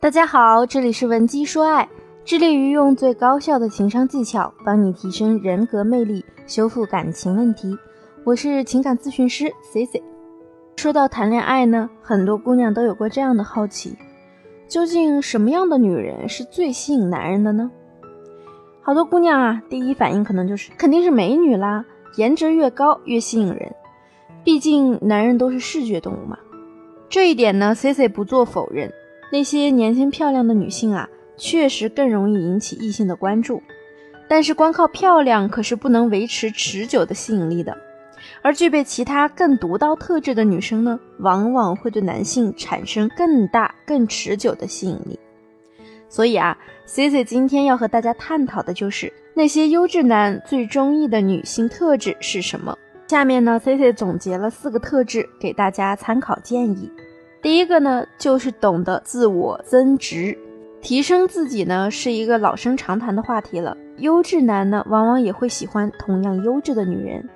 大家好，这里是文姬说爱，致力于用最高效的情商技巧帮你提升人格魅力，修复感情问题。我是情感咨询师 C C。说到谈恋爱呢，很多姑娘都有过这样的好奇：究竟什么样的女人是最吸引男人的呢？好多姑娘啊，第一反应可能就是肯定是美女啦，颜值越高越吸引人。毕竟男人都是视觉动物嘛。这一点呢，C C 不做否认。那些年轻漂亮的女性啊，确实更容易引起异性的关注，但是光靠漂亮可是不能维持持久的吸引力的。而具备其他更独到特质的女生呢，往往会对男性产生更大、更持久的吸引力。所以啊，Cici 今天要和大家探讨的就是那些优质男最中意的女性特质是什么。下面呢，Cici 总结了四个特质给大家参考建议。第一个呢，就是懂得自我增值，提升自己呢，是一个老生常谈的话题了。优质男呢，往往也会喜欢同样优质的女人。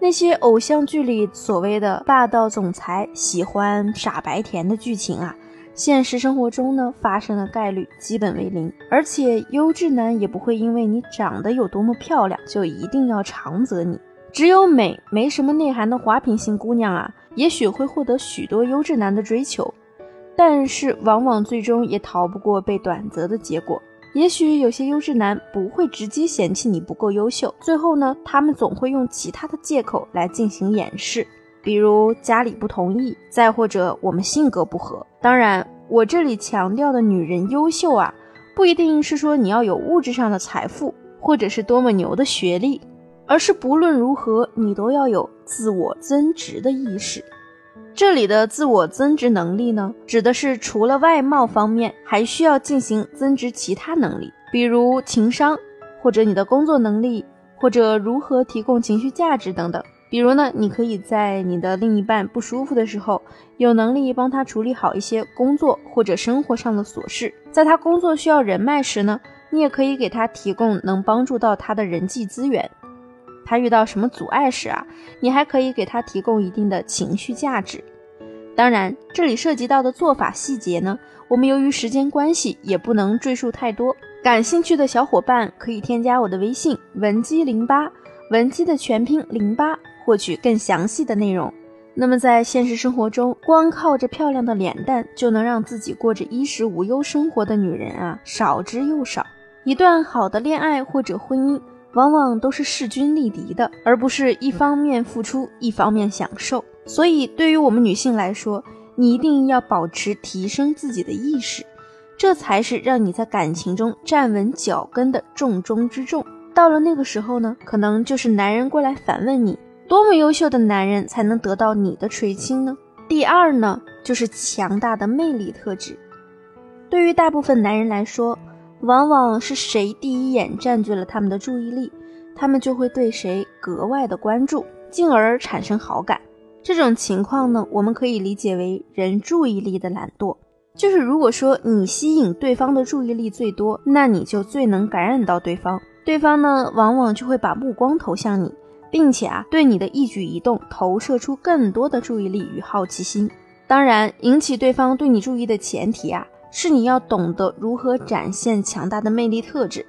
那些偶像剧里所谓的霸道总裁喜欢傻白甜的剧情啊，现实生活中呢，发生的概率基本为零。而且，优质男也不会因为你长得有多么漂亮，就一定要长择你。只有美没什么内涵的华品型姑娘啊。也许会获得许多优质男的追求，但是往往最终也逃不过被短择的结果。也许有些优质男不会直接嫌弃你不够优秀，最后呢，他们总会用其他的借口来进行掩饰，比如家里不同意，再或者我们性格不合。当然，我这里强调的女人优秀啊，不一定是说你要有物质上的财富，或者是多么牛的学历。而是不论如何，你都要有自我增值的意识。这里的自我增值能力呢，指的是除了外貌方面，还需要进行增值其他能力，比如情商，或者你的工作能力，或者如何提供情绪价值等等。比如呢，你可以在你的另一半不舒服的时候，有能力帮他处理好一些工作或者生活上的琐事；在他工作需要人脉时呢，你也可以给他提供能帮助到他的人际资源。他遇到什么阻碍时啊，你还可以给他提供一定的情绪价值。当然，这里涉及到的做法细节呢，我们由于时间关系也不能赘述太多。感兴趣的小伙伴可以添加我的微信文姬零八，文姬的全拼零八，获取更详细的内容。那么在现实生活中，光靠着漂亮的脸蛋就能让自己过着衣食无忧生活的女人啊，少之又少。一段好的恋爱或者婚姻。往往都是势均力敌的，而不是一方面付出，一方面享受。所以，对于我们女性来说，你一定要保持提升自己的意识，这才是让你在感情中站稳脚跟的重中之重。到了那个时候呢，可能就是男人过来反问你：多么优秀的男人才能得到你的垂青呢？第二呢，就是强大的魅力特质。对于大部分男人来说，往往是谁第一眼占据了他们的注意力，他们就会对谁格外的关注，进而产生好感。这种情况呢，我们可以理解为人注意力的懒惰。就是如果说你吸引对方的注意力最多，那你就最能感染到对方，对方呢，往往就会把目光投向你，并且啊，对你的一举一动投射出更多的注意力与好奇心。当然，引起对方对你注意的前提啊。是你要懂得如何展现强大的魅力特质。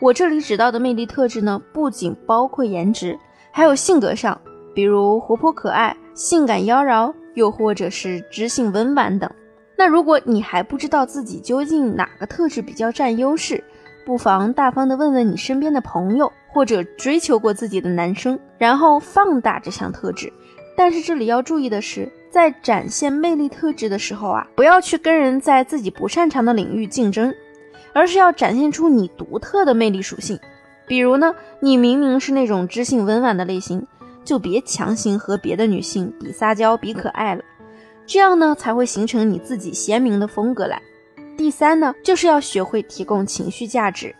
我这里指到的魅力特质呢，不仅包括颜值，还有性格上，比如活泼可爱、性感妖娆，又或者是知性温婉等。那如果你还不知道自己究竟哪个特质比较占优势，不妨大方的问问你身边的朋友，或者追求过自己的男生，然后放大这项特质。但是这里要注意的是。在展现魅力特质的时候啊，不要去跟人在自己不擅长的领域竞争，而是要展现出你独特的魅力属性。比如呢，你明明是那种知性温婉的类型，就别强行和别的女性比撒娇、比可爱了，这样呢才会形成你自己鲜明的风格来。第三呢，就是要学会提供情绪价值。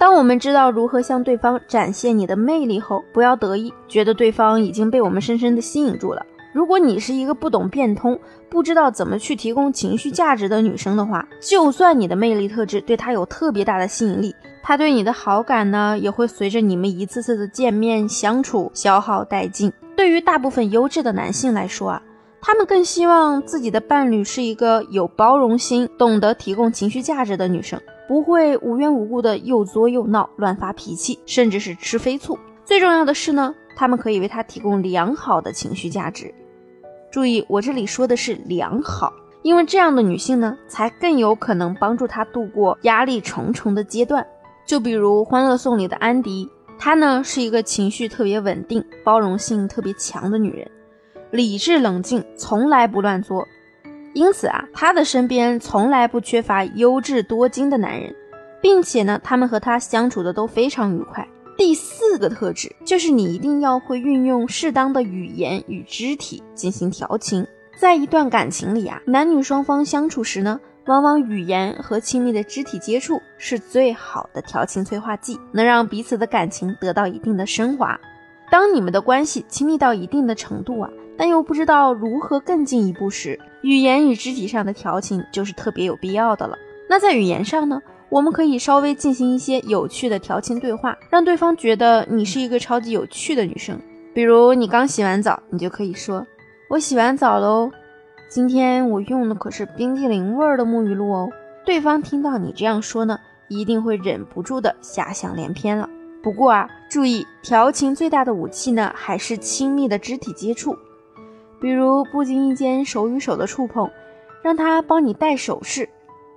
当我们知道如何向对方展现你的魅力后，不要得意，觉得对方已经被我们深深的吸引住了。如果你是一个不懂变通、不知道怎么去提供情绪价值的女生的话，就算你的魅力特质对他有特别大的吸引力，他对你的好感呢，也会随着你们一次次的见面相处消耗殆尽。对于大部分优质的男性来说啊，他们更希望自己的伴侣是一个有包容心、懂得提供情绪价值的女生，不会无缘无故的又作又闹、乱发脾气，甚至是吃飞醋。最重要的是呢，他们可以为他提供良好的情绪价值。注意，我这里说的是良好，因为这样的女性呢，才更有可能帮助他度过压力重重的阶段。就比如《欢乐颂》里的安迪。她呢是一个情绪特别稳定、包容性特别强的女人，理智冷静，从来不乱作。因此啊，她的身边从来不缺乏优质多金的男人，并且呢，他们和她相处的都非常愉快。第四个特质就是你一定要会运用适当的语言与肢体进行调情。在一段感情里啊，男女双方相处时呢。往往语言和亲密的肢体接触是最好的调情催化剂，能让彼此的感情得到一定的升华。当你们的关系亲密到一定的程度啊，但又不知道如何更进一步时，语言与肢体上的调情就是特别有必要的了。那在语言上呢，我们可以稍微进行一些有趣的调情对话，让对方觉得你是一个超级有趣的女生。比如你刚洗完澡，你就可以说：“我洗完澡喽。”今天我用的可是冰激凌味儿的沐浴露哦。对方听到你这样说呢，一定会忍不住的遐想连篇了。不过啊，注意调情最大的武器呢，还是亲密的肢体接触，比如不经意间手与手的触碰，让他帮你戴首饰，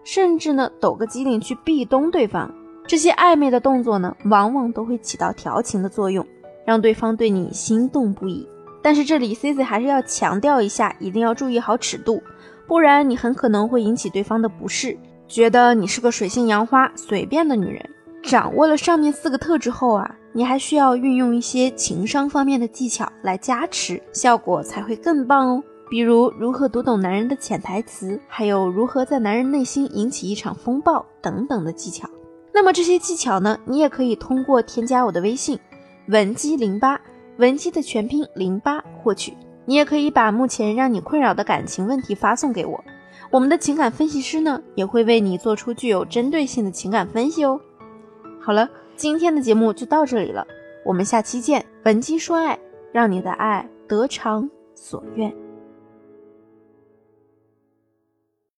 甚至呢抖个机灵去壁咚对方。这些暧昧的动作呢，往往都会起到调情的作用，让对方对你心动不已。但是这里 C C 还是要强调一下，一定要注意好尺度，不然你很可能会引起对方的不适，觉得你是个水性杨花、随便的女人。掌握了上面四个特质后啊，你还需要运用一些情商方面的技巧来加持，效果才会更棒哦。比如如何读懂男人的潜台词，还有如何在男人内心引起一场风暴等等的技巧。那么这些技巧呢，你也可以通过添加我的微信文姬零八。文姬的全拼零八获取，你也可以把目前让你困扰的感情问题发送给我，我们的情感分析师呢也会为你做出具有针对性的情感分析哦。好了，今天的节目就到这里了，我们下期见。本期说爱，让你的爱得偿所愿。